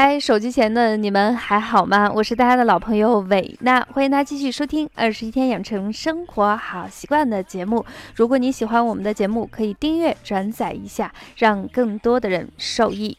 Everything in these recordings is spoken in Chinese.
嗨，手机前的你们还好吗？我是大家的老朋友伟娜，欢迎大家继续收听《二十一天养成生活好习惯》的节目。如果你喜欢我们的节目，可以订阅、转载一下，让更多的人受益。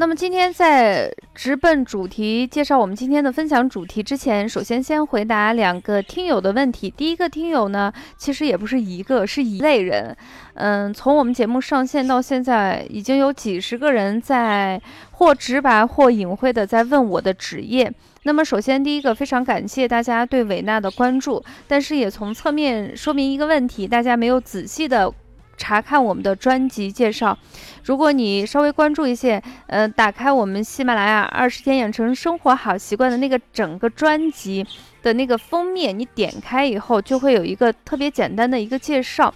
那么今天在直奔主题介绍我们今天的分享主题之前，首先先回答两个听友的问题。第一个听友呢，其实也不是一个，是一类人。嗯，从我们节目上线到现在，已经有几十个人在或直白或隐晦的在问我的职业。那么首先第一个，非常感谢大家对维娜的关注，但是也从侧面说明一个问题，大家没有仔细的。查看我们的专辑介绍，如果你稍微关注一些，呃，打开我们喜马拉雅二十天养成生活好习惯的那个整个专辑的那个封面，你点开以后就会有一个特别简单的一个介绍。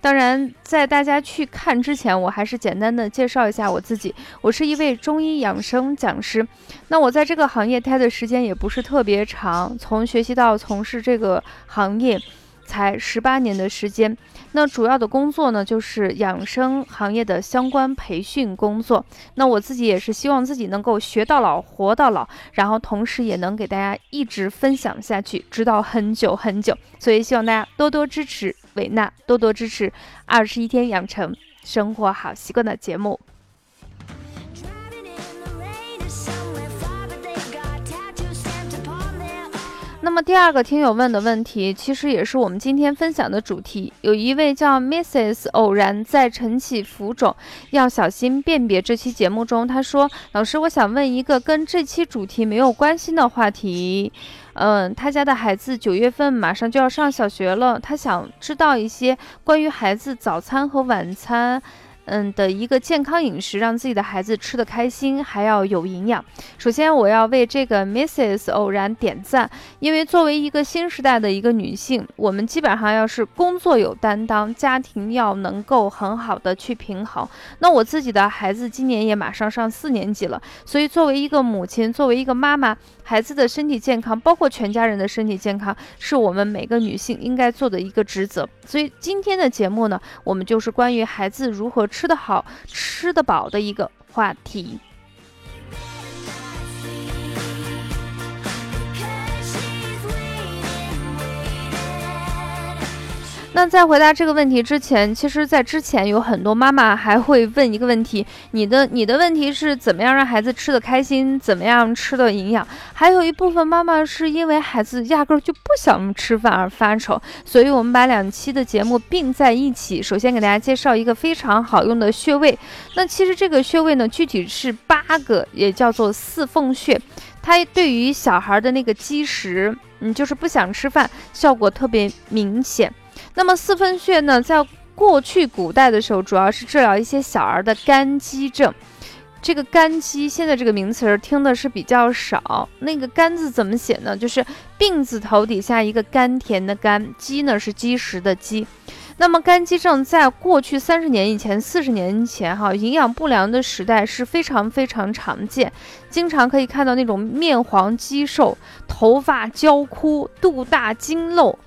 当然，在大家去看之前，我还是简单的介绍一下我自己。我是一位中医养生讲师，那我在这个行业待的时间也不是特别长，从学习到从事这个行业。才十八年的时间，那主要的工作呢，就是养生行业的相关培训工作。那我自己也是希望自己能够学到老，活到老，然后同时也能给大家一直分享下去，直到很久很久。所以希望大家多多支持维娜，多多支持二十一天养成生活好习惯的节目。那么第二个听友问的问题，其实也是我们今天分享的主题。有一位叫 Mrs 偶然在晨起浮肿，要小心辨别。这期节目中，他说：“老师，我想问一个跟这期主题没有关系的话题。嗯，他家的孩子九月份马上就要上小学了，他想知道一些关于孩子早餐和晚餐。”嗯的一个健康饮食，让自己的孩子吃得开心，还要有营养。首先，我要为这个 Mrs 偶然点赞，因为作为一个新时代的一个女性，我们基本上要是工作有担当，家庭要能够很好的去平衡。那我自己的孩子今年也马上上四年级了，所以作为一个母亲，作为一个妈妈。孩子的身体健康，包括全家人的身体健康，是我们每个女性应该做的一个职责。所以今天的节目呢，我们就是关于孩子如何吃得好、吃得饱的一个话题。那在回答这个问题之前，其实，在之前有很多妈妈还会问一个问题：你的你的问题是怎么样让孩子吃的开心，怎么样吃的营养？还有一部分妈妈是因为孩子压根儿就不想吃饭而发愁。所以我们把两期的节目并在一起。首先给大家介绍一个非常好用的穴位。那其实这个穴位呢，具体是八个，也叫做四凤穴。它对于小孩的那个积食，嗯，就是不想吃饭，效果特别明显。那么四分穴呢，在过去古代的时候，主要是治疗一些小儿的肝积症。这个肝积现在这个名词听的是比较少。那个肝字怎么写呢？就是病字头底下一个甘甜的甘，积呢是积食的积。那么肝积症在过去三十年以前、四十年前，哈，营养不良的时代是非常非常常见，经常可以看到那种面黄肌瘦、头发焦枯、肚大筋漏。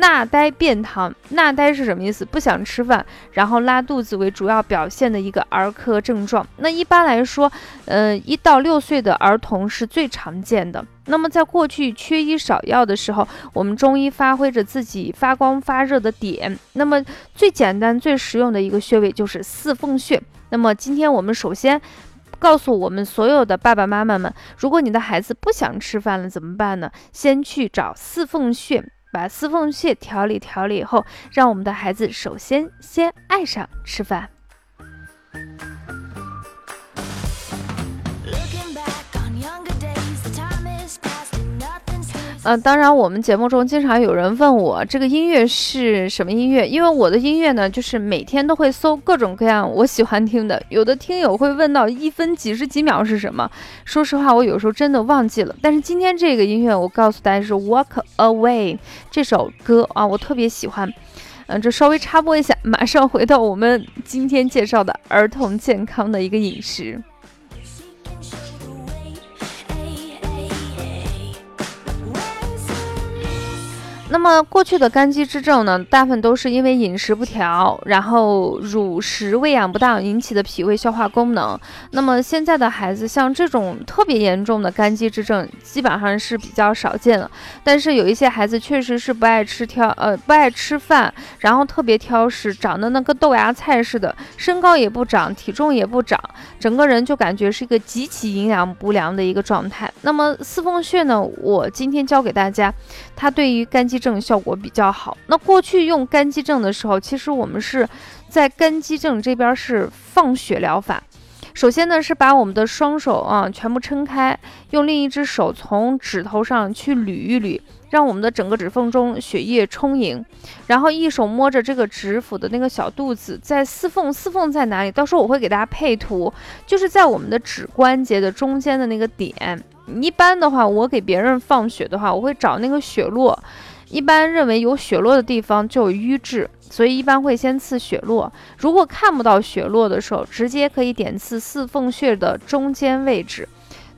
纳呆便溏，纳呆是什么意思？不想吃饭，然后拉肚子为主要表现的一个儿科症状。那一般来说，呃，一到六岁的儿童是最常见的。那么在过去缺医少药的时候，我们中医发挥着自己发光发热的点。那么最简单、最实用的一个穴位就是四缝穴。那么今天我们首先告诉我们所有的爸爸妈妈们，如果你的孩子不想吃饭了怎么办呢？先去找四缝穴。把四缝穴调理调理以后，让我们的孩子首先先爱上吃饭。呃，当然，我们节目中经常有人问我这个音乐是什么音乐，因为我的音乐呢，就是每天都会搜各种各样我喜欢听的。有的听友会问到一分几十几秒是什么，说实话，我有时候真的忘记了。但是今天这个音乐，我告诉大家是《Walk Away》这首歌啊，我特别喜欢。嗯，这稍微插播一下，马上回到我们今天介绍的儿童健康的一个饮食。那么过去的肝肌之症呢，大部分都是因为饮食不调，然后乳食喂养不当引起的脾胃消化功能。那么现在的孩子像这种特别严重的肝肌之症，基本上是比较少见了。但是有一些孩子确实是不爱吃挑，呃，不爱吃饭，然后特别挑食，长得那个豆芽菜似的，身高也不长，体重也不长，整个人就感觉是一个极其营养不良的一个状态。那么四凤穴呢，我今天教给大家，它对于肝症效果比较好。那过去用肝肌症的时候，其实我们是在肝肌症这边是放血疗法。首先呢，是把我们的双手啊全部撑开，用另一只手从指头上去捋一捋，让我们的整个指缝中血液充盈。然后一手摸着这个指腹的那个小肚子，在四缝，四缝在哪里？到时候我会给大家配图，就是在我们的指关节的中间的那个点。一般的话，我给别人放血的话，我会找那个血络。一般认为有血络的地方就有瘀滞，所以一般会先刺血络。如果看不到血络的时候，直接可以点刺四缝穴的中间位置。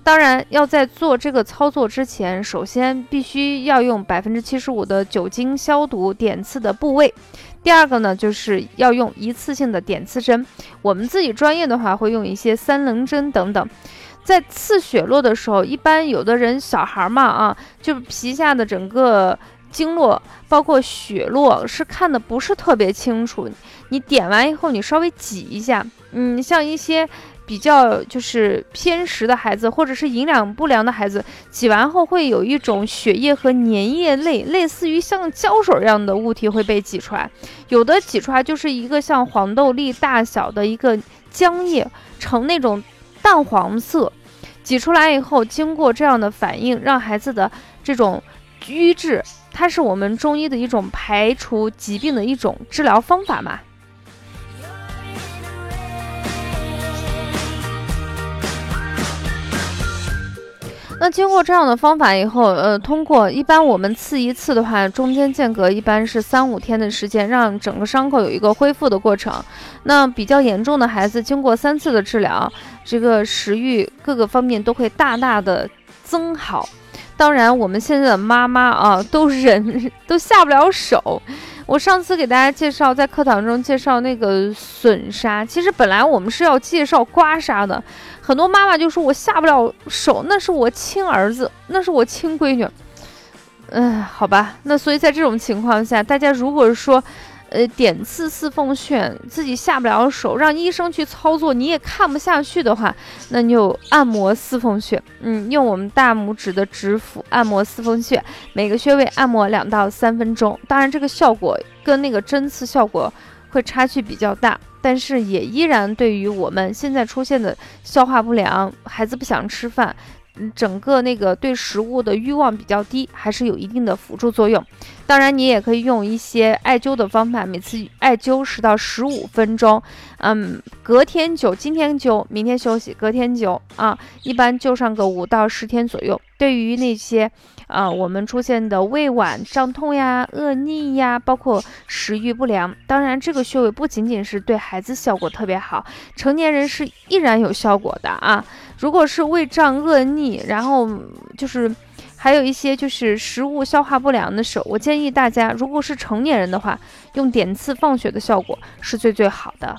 当然，要在做这个操作之前，首先必须要用百分之七十五的酒精消毒点刺的部位。第二个呢，就是要用一次性的点刺针。我们自己专业的话，会用一些三棱针等等。在刺血络的时候，一般有的人小孩嘛啊，就皮下的整个。经络包括血络是看的不是特别清楚，你点完以后你稍微挤一下，嗯，像一些比较就是偏食的孩子或者是营养不良的孩子，挤完后会有一种血液和粘液类，类似于像胶水一样的物体会被挤出来，有的挤出来就是一个像黄豆粒大小的一个浆液，呈那种淡黄色，挤出来以后经过这样的反应，让孩子的这种瘀滞。它是我们中医的一种排除疾病的一种治疗方法嘛？那经过这样的方法以后，呃，通过一般我们刺一次的话，中间间隔一般是三五天的时间，让整个伤口有一个恢复的过程。那比较严重的孩子，经过三次的治疗，这个食欲各个方面都会大大的增好。当然，我们现在的妈妈啊，都忍都下不了手。我上次给大家介绍，在课堂中介绍那个损痧，其实本来我们是要介绍刮痧的，很多妈妈就说我下不了手，那是我亲儿子，那是我亲闺女。嗯，好吧，那所以在这种情况下，大家如果说。呃，点刺四缝穴，自己下不了手，让医生去操作，你也看不下去的话，那你就按摩四缝穴。嗯，用我们大拇指的指腹按摩四缝穴，每个穴位按摩两到三分钟。当然，这个效果跟那个针刺效果会差距比较大，但是也依然对于我们现在出现的消化不良、孩子不想吃饭。整个那个对食物的欲望比较低，还是有一定的辅助作用。当然，你也可以用一些艾灸的方法，每次艾灸十到十五分钟。嗯，隔天灸，今天灸，明天休息，隔天灸啊，一般灸上个五到十天左右。对于那些啊，我们出现的胃脘胀痛呀、恶逆呀，包括食欲不良，当然这个穴位不仅仅是对孩子效果特别好，成年人是依然有效果的啊。如果是胃胀恶逆，然后就是还有一些就是食物消化不良的时候，我建议大家，如果是成年人的话，用点刺放血的效果是最最好的。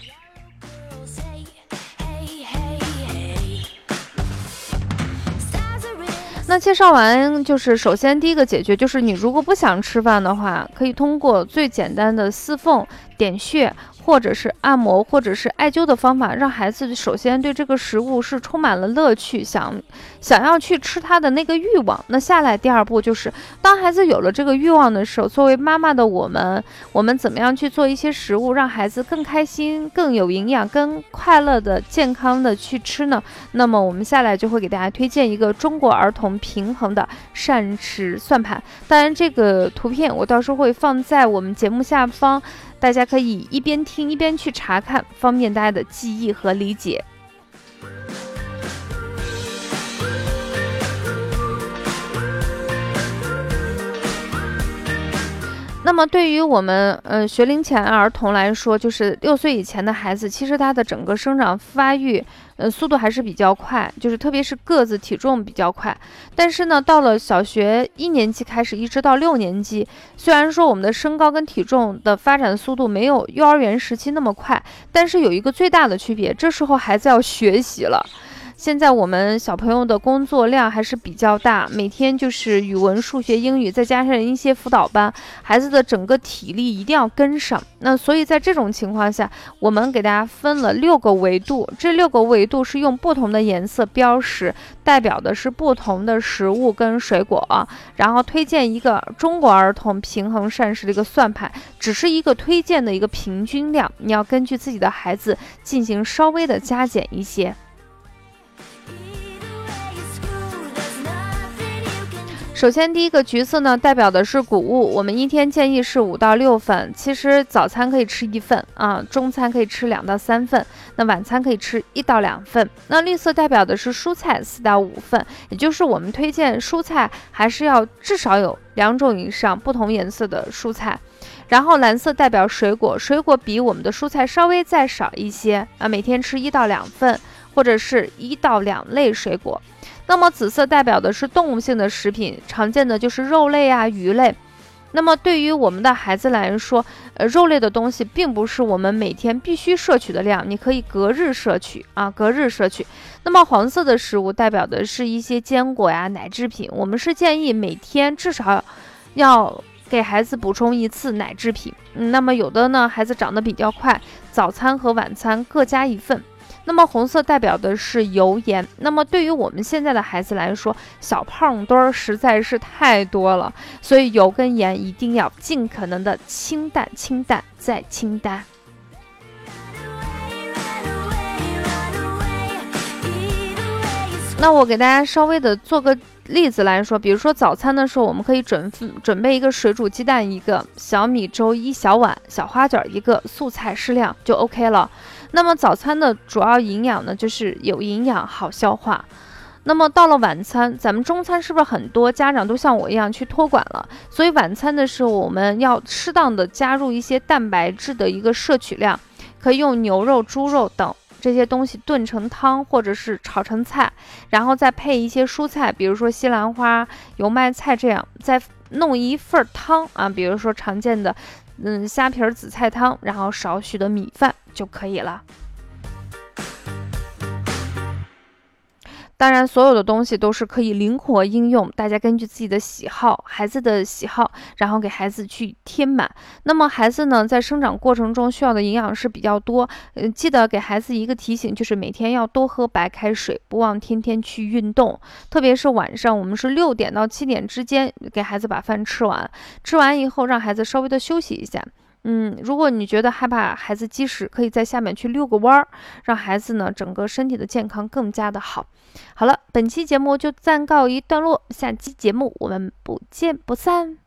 那介绍完，就是首先第一个解决，就是你如果不想吃饭的话，可以通过最简单的四缝点穴，或者是按摩，或者是艾灸的方法，让孩子首先对这个食物是充满了乐趣，想想要去吃它的那个欲望。那下来第二步就是，当孩子有了这个欲望的时候，作为妈妈的我们，我们怎么样去做一些食物，让孩子更开心、更有营养、更快乐的、健康的去吃呢？那么我们下来就会给大家推荐一个中国儿童平衡的膳食算盘。当然，这个图片我到时候会放在我们节目下方。大家可以一边听一边去查看，方便大家的记忆和理解。那么，对于我们呃学龄前儿童来说，就是六岁以前的孩子，其实他的整个生长发育。呃，速度还是比较快，就是特别是个子、体重比较快。但是呢，到了小学一年级开始，一直到六年级，虽然说我们的身高跟体重的发展速度没有幼儿园时期那么快，但是有一个最大的区别，这时候孩子要学习了。现在我们小朋友的工作量还是比较大，每天就是语文、数学、英语，再加上一些辅导班，孩子的整个体力一定要跟上。那所以在这种情况下，我们给大家分了六个维度，这六个维度是用不同的颜色标识，代表的是不同的食物跟水果啊。然后推荐一个中国儿童平衡膳食的一个算盘，只是一个推荐的一个平均量，你要根据自己的孩子进行稍微的加减一些。首先，第一个橘色呢，代表的是谷物，我们一天建议是五到六份。其实早餐可以吃一份啊，中餐可以吃两到三份，那晚餐可以吃一到两份。那绿色代表的是蔬菜，四到五份，也就是我们推荐蔬菜还是要至少有两种以上不同颜色的蔬菜。然后蓝色代表水果，水果比我们的蔬菜稍微再少一些啊，每天吃一到两份，或者是一到两类水果。那么紫色代表的是动物性的食品，常见的就是肉类啊、鱼类。那么对于我们的孩子来说，呃，肉类的东西并不是我们每天必须摄取的量，你可以隔日摄取啊，隔日摄取。那么黄色的食物代表的是一些坚果呀、奶制品，我们是建议每天至少要给孩子补充一次奶制品。那么有的呢，孩子长得比较快，早餐和晚餐各加一份。那么红色代表的是油盐。那么对于我们现在的孩子来说，小胖墩儿实在是太多了，所以油跟盐一定要尽可能的清淡、清淡再清淡。那我给大家稍微的做个例子来说，比如说早餐的时候，我们可以准准备一个水煮鸡蛋一个，小米粥一小碗，小花卷一个，素菜适量就 OK 了。那么早餐的主要营养呢，就是有营养、好消化。那么到了晚餐，咱们中餐是不是很多家长都像我一样去托管了？所以晚餐的时候，我们要适当的加入一些蛋白质的一个摄取量，可以用牛肉、猪肉等这些东西炖成汤，或者是炒成菜，然后再配一些蔬菜，比如说西兰花、油麦菜这样，再弄一份汤啊，比如说常见的。嗯，虾皮儿紫菜汤，然后少许的米饭就可以了。当然，所有的东西都是可以灵活应用，大家根据自己的喜好、孩子的喜好，然后给孩子去添满。那么，孩子呢，在生长过程中需要的营养是比较多。嗯，记得给孩子一个提醒，就是每天要多喝白开水，不忘天天去运动。特别是晚上，我们是六点到七点之间给孩子把饭吃完，吃完以后让孩子稍微的休息一下。嗯，如果你觉得害怕孩子积食，可以在下面去遛个弯儿，让孩子呢整个身体的健康更加的好。好了，本期节目就暂告一段落，下期节目我们不见不散。